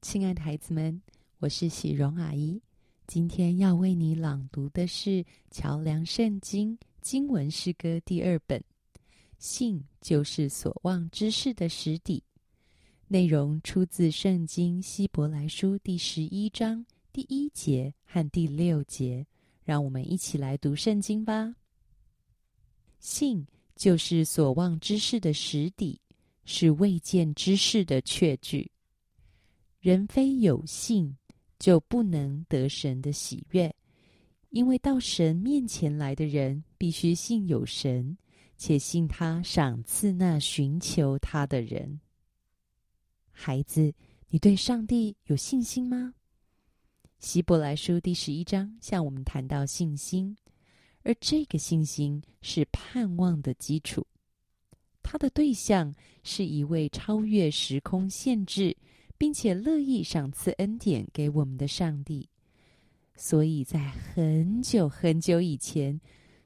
亲爱的孩子们，我是喜荣阿姨。今天要为你朗读的是《桥梁圣经》经文诗歌第二本。信就是所望之事的实底。内容出自圣经希伯来书第十一章第一节和第六节。让我们一起来读圣经吧。信就是所望之事的实底，是未见之事的确据。人非有信，就不能得神的喜悦，因为到神面前来的人，必须信有神，且信他赏赐那寻求他的人。孩子，你对上帝有信心吗？希伯来书第十一章向我们谈到信心，而这个信心是盼望的基础，它的对象是一位超越时空限制。并且乐意赏赐恩典给我们的上帝，所以在很久很久以前，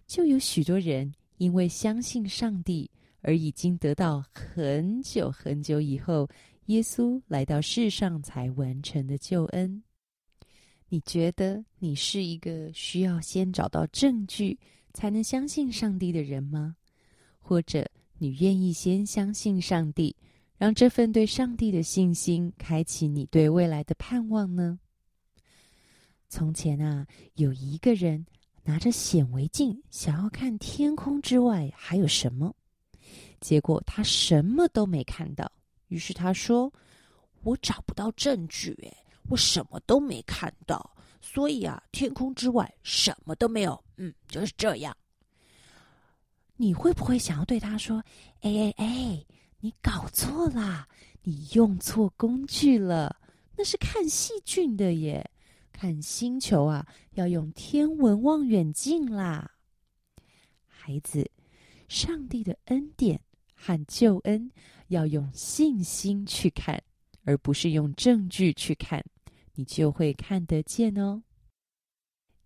就有许多人因为相信上帝，而已经得到很久很久以后耶稣来到世上才完成的救恩。你觉得你是一个需要先找到证据才能相信上帝的人吗？或者你愿意先相信上帝？让这份对上帝的信心开启你对未来的盼望呢？从前啊，有一个人拿着显微镜想要看天空之外还有什么，结果他什么都没看到。于是他说：“我找不到证据，诶，我什么都没看到，所以啊，天空之外什么都没有。”嗯，就是这样。你会不会想要对他说：“哎哎哎？”你搞错啦！你用错工具了。那是看细菌的耶，看星球啊，要用天文望远镜啦。孩子，上帝的恩典和救恩要用信心去看，而不是用证据去看，你就会看得见哦。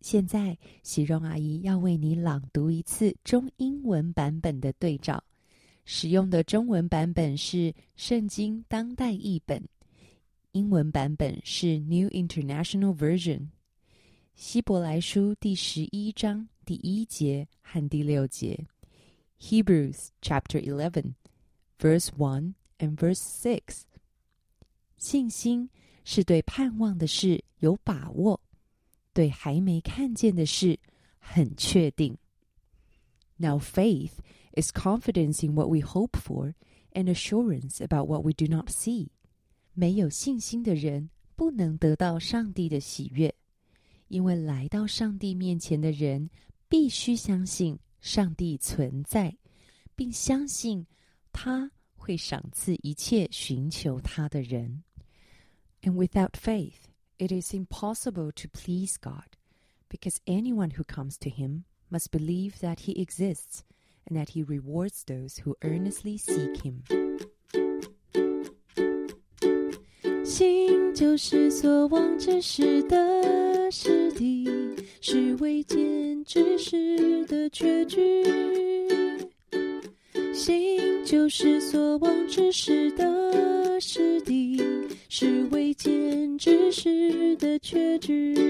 现在，喜荣阿姨要为你朗读一次中英文版本的对照。使用的中文版本是《圣经当代译本》，英文版本是 New International Version。希伯来书第十一章第一节和第六节，Hebrews Chapter Eleven, Verse One and Verse Six。信心是对盼望的事有把握，对还没看见的事很确定。Now faith is confidence in what we hope for and assurance about what we do not see. 没有信心的人不能得到上帝的喜悦，因为来到上帝面前的人必须相信上帝存在，并相信他会赏赐一切寻求他的人。And without faith, it is impossible to please God, because anyone who comes to Him must believe that he exists and that he rewards those who earnestly seek him. 心就是所望之事的实体，是未见之事的确据。心就是所望之事的实体，是未见之事的确据。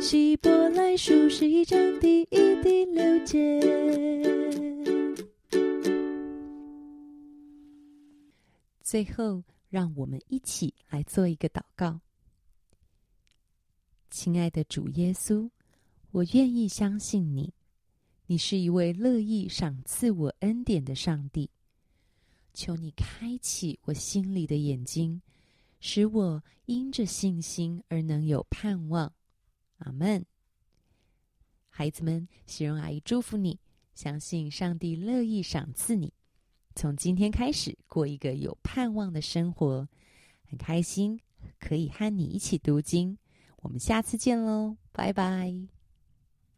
希伯来书十一章第一、第六节。最后，让我们一起来做一个祷告。亲爱的主耶稣，我愿意相信你。你是一位乐意赏赐我恩典的上帝，求你开启我心里的眼睛，使我因着信心而能有盼望。阿门。孩子们，喜荣阿姨祝福你，相信上帝乐意赏赐你，从今天开始过一个有盼望的生活。很开心可以和你一起读经，我们下次见喽，拜拜。